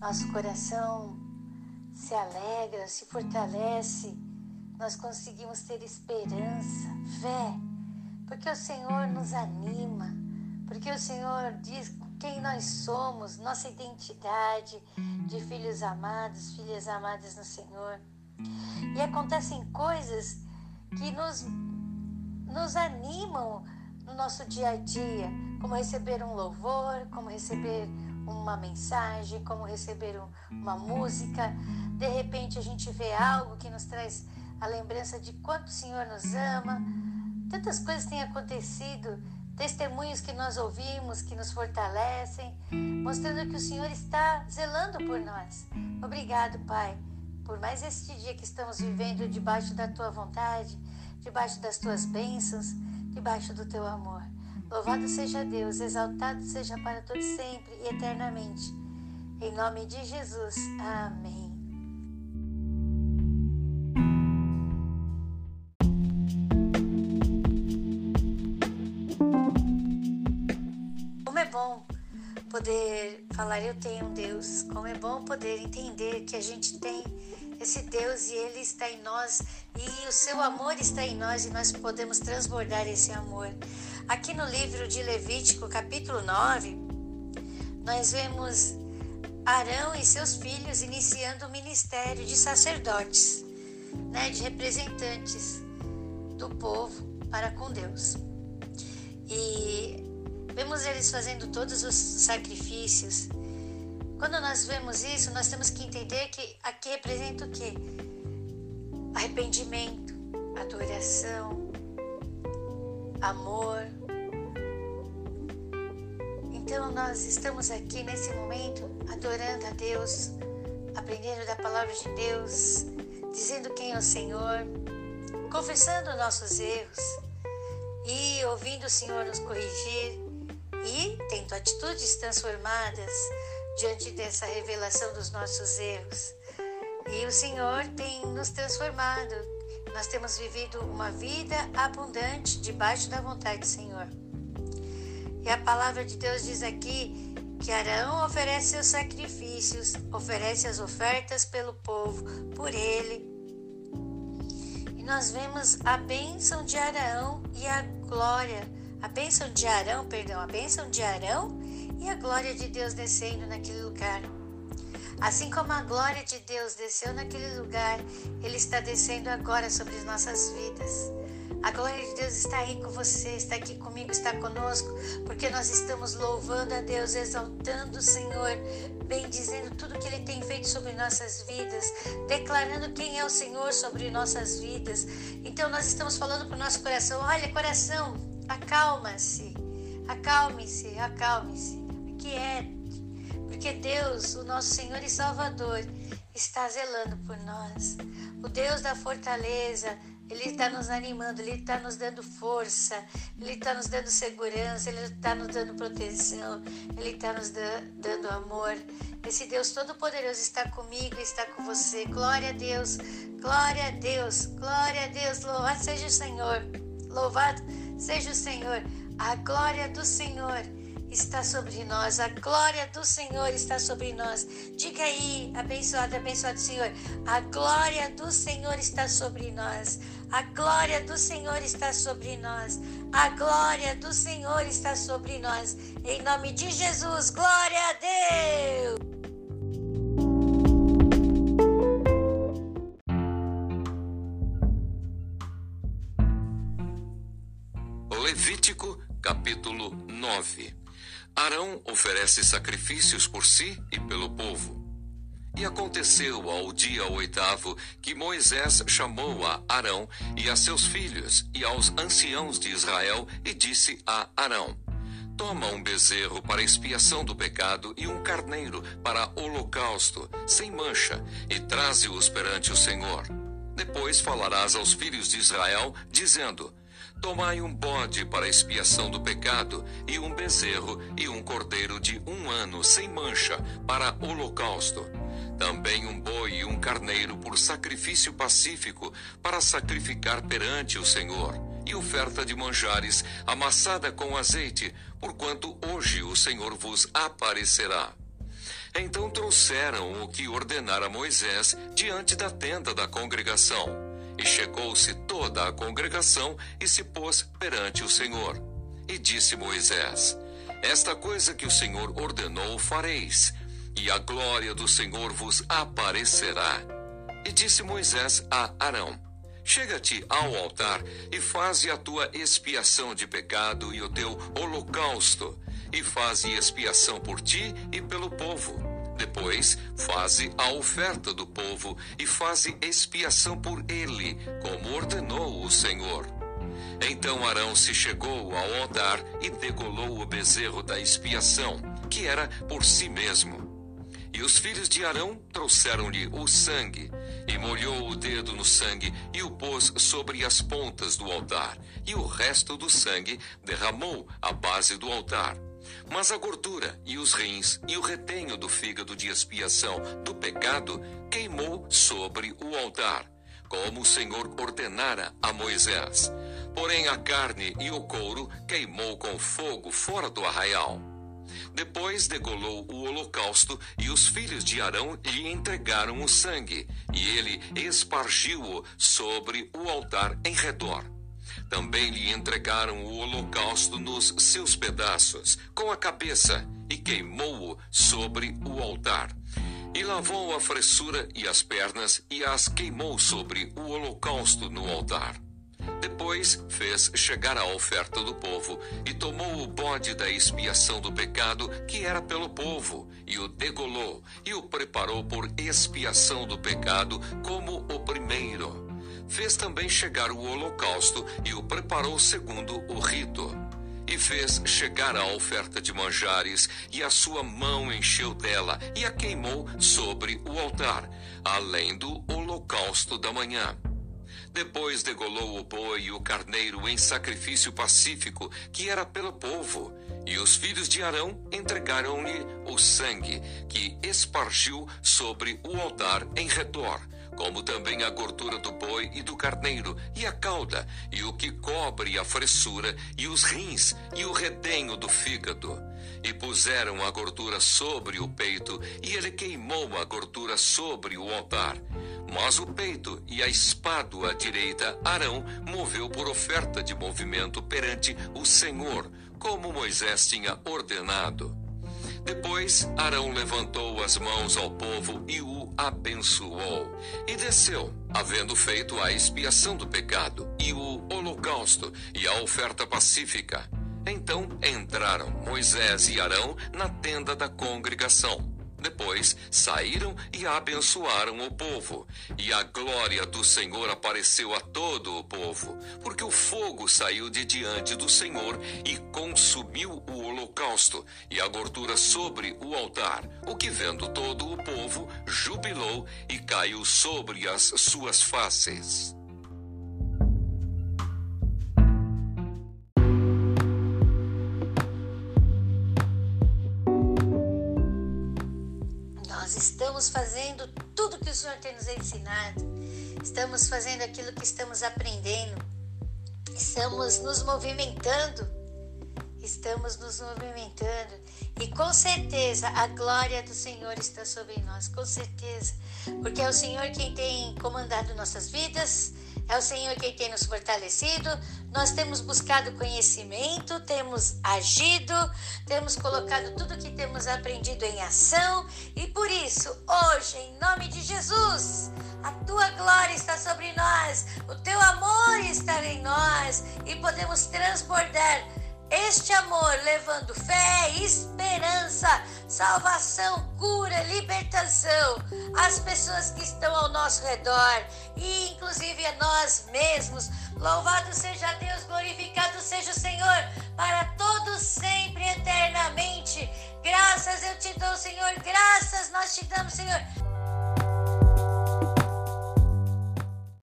nosso coração se alegra, se fortalece, nós conseguimos ter esperança, fé, porque o Senhor nos anima, porque o Senhor diz quem nós somos, nossa identidade de filhos amados, filhas amadas no Senhor. E acontecem coisas que nos, nos animam no nosso dia a dia, como receber um louvor, como receber uma mensagem, como receber um, uma música. De repente a gente vê algo que nos traz a lembrança de quanto o Senhor nos ama. Tantas coisas têm acontecido, testemunhos que nós ouvimos que nos fortalecem, mostrando que o Senhor está zelando por nós. Obrigado, Pai, por mais este dia que estamos vivendo debaixo da tua vontade, debaixo das tuas bênçãos, debaixo do teu amor. Louvado seja Deus, exaltado seja para todos sempre e eternamente. Em nome de Jesus. Amém. Como é bom poder falar eu tenho um Deus. Como é bom poder entender que a gente tem esse Deus e ele está em nós e o seu amor está em nós e nós podemos transbordar esse amor. Aqui no livro de Levítico, capítulo 9, nós vemos Arão e seus filhos iniciando o ministério de sacerdotes, né, de representantes do povo para com Deus. E vemos eles fazendo todos os sacrifícios. Quando nós vemos isso, nós temos que entender que aqui representa o quê? Arrependimento, adoração, amor. Então nós estamos aqui nesse momento adorando a Deus, aprendendo da palavra de Deus, dizendo quem é o Senhor, confessando nossos erros e ouvindo o Senhor nos corrigir e tendo atitudes transformadas diante dessa revelação dos nossos erros. E o Senhor tem nos transformado, nós temos vivido uma vida abundante debaixo da vontade do Senhor. E a palavra de Deus diz aqui que Arão oferece seus sacrifícios, oferece as ofertas pelo povo, por ele. E nós vemos a bênção de Arão e a glória, a bênção de Arão, perdão, a bênção de Arão e a glória de Deus descendo naquele lugar. Assim como a glória de Deus desceu naquele lugar, Ele está descendo agora sobre as nossas vidas. A glória de Deus está aí com você, está aqui comigo, está conosco, porque nós estamos louvando a Deus, exaltando o Senhor, bendizendo tudo que Ele tem feito sobre nossas vidas, declarando quem é o Senhor sobre nossas vidas. Então nós estamos falando para o nosso coração: olha, coração, acalma-se, acalme-se, acalme-se, aquiete porque Deus, o nosso Senhor e Salvador, está zelando por nós. O Deus da fortaleza, Ele está nos animando, Ele está nos dando força, Ele está nos dando segurança, Ele está nos dando proteção, Ele está nos dando amor. Esse Deus Todo-Poderoso está comigo, está com você. Glória a Deus, glória a Deus, glória a Deus. Louvado seja o Senhor, louvado seja o Senhor. A glória do Senhor está sobre nós, a glória do Senhor está sobre nós. Diga aí, abençoado, abençoado Senhor, a glória do Senhor está sobre nós. A glória do Senhor está sobre nós. A glória do Senhor está sobre nós. Em nome de Jesus, glória a Deus. Levítico capítulo 9 Arão oferece sacrifícios por si e pelo povo. E aconteceu ao dia oitavo que Moisés chamou a Arão e a seus filhos e aos anciãos de Israel e disse a Arão: Toma um bezerro para expiação do pecado e um carneiro para holocausto, sem mancha, e traze-os perante o Senhor. Depois falarás aos filhos de Israel, dizendo: Tomai um bode para expiação do pecado, e um bezerro e um cordeiro de um ano sem mancha para holocausto. Também um boi e um carneiro por sacrifício pacífico, para sacrificar perante o Senhor, e oferta de manjares amassada com azeite, porquanto hoje o Senhor vos aparecerá. Então trouxeram o que ordenara Moisés diante da tenda da congregação. E chegou-se toda a congregação e se pôs perante o Senhor. E disse Moisés: Esta coisa que o Senhor ordenou fareis, e a glória do Senhor vos aparecerá. E disse Moisés a Arão: Chega-te ao altar e faze a tua expiação de pecado e o teu holocausto, e faze expiação por ti e pelo povo. Depois, faze a oferta do povo e faze expiação por ele, como ordenou o Senhor. Então Arão se chegou ao altar e degolou o bezerro da expiação, que era por si mesmo. E os filhos de Arão trouxeram-lhe o sangue, e molhou o dedo no sangue e o pôs sobre as pontas do altar, e o resto do sangue derramou à base do altar. Mas a gordura e os rins e o retenho do fígado de expiação do pecado queimou sobre o altar, como o Senhor ordenara a Moisés. Porém a carne e o couro queimou com fogo fora do arraial. Depois degolou o holocausto e os filhos de Arão lhe entregaram o sangue, e ele espargiu-o sobre o altar em redor. Também lhe entregaram o holocausto nos seus pedaços, com a cabeça, e queimou-o sobre o altar. E lavou a fressura e as pernas, e as queimou sobre o holocausto no altar. Depois fez chegar a oferta do povo e tomou o bode da expiação do pecado que era pelo povo e o degolou e o preparou por expiação do pecado como o primeiro. Fez também chegar o holocausto e o preparou segundo o rito. E fez chegar a oferta de manjares, e a sua mão encheu dela, e a queimou sobre o altar, além do holocausto da manhã. Depois degolou o boi e o carneiro em sacrifício pacífico, que era pelo povo. E os filhos de Arão entregaram-lhe o sangue, que espargiu sobre o altar em redor como também a gordura do boi e do carneiro, e a cauda, e o que cobre a fressura, e os rins, e o redenho do fígado. E puseram a gordura sobre o peito, e ele queimou a gordura sobre o altar. Mas o peito e a espádua direita Arão moveu por oferta de movimento perante o Senhor, como Moisés tinha ordenado. Depois Arão levantou as mãos ao povo e o abençoou, e desceu, havendo feito a expiação do pecado, e o holocausto, e a oferta pacífica. Então entraram Moisés e Arão na tenda da congregação depois saíram e abençoaram o povo, e a glória do Senhor apareceu a todo o povo, porque o fogo saiu de diante do Senhor e consumiu o holocausto e a gordura sobre o altar, o que vendo todo o povo jubilou e caiu sobre as suas faces. Estamos fazendo tudo que o Senhor tem nos ensinado, estamos fazendo aquilo que estamos aprendendo, estamos nos movimentando, estamos nos movimentando. E com certeza a glória do Senhor está sobre nós, com certeza, porque é o Senhor quem tem comandado nossas vidas, é o Senhor quem tem nos fortalecido. Nós temos buscado conhecimento, temos agido, temos colocado tudo que temos aprendido em ação e por isso, hoje, em nome de Jesus, a tua glória está sobre nós, o teu amor está em nós e podemos transbordar este amor levando fé, esperança, salvação, cura, libertação às pessoas que estão ao nosso redor e inclusive a nós mesmos. Louvado seja Deus, glorificado seja o Senhor para todos sempre eternamente. Graças eu te dou, Senhor, graças nós te damos, Senhor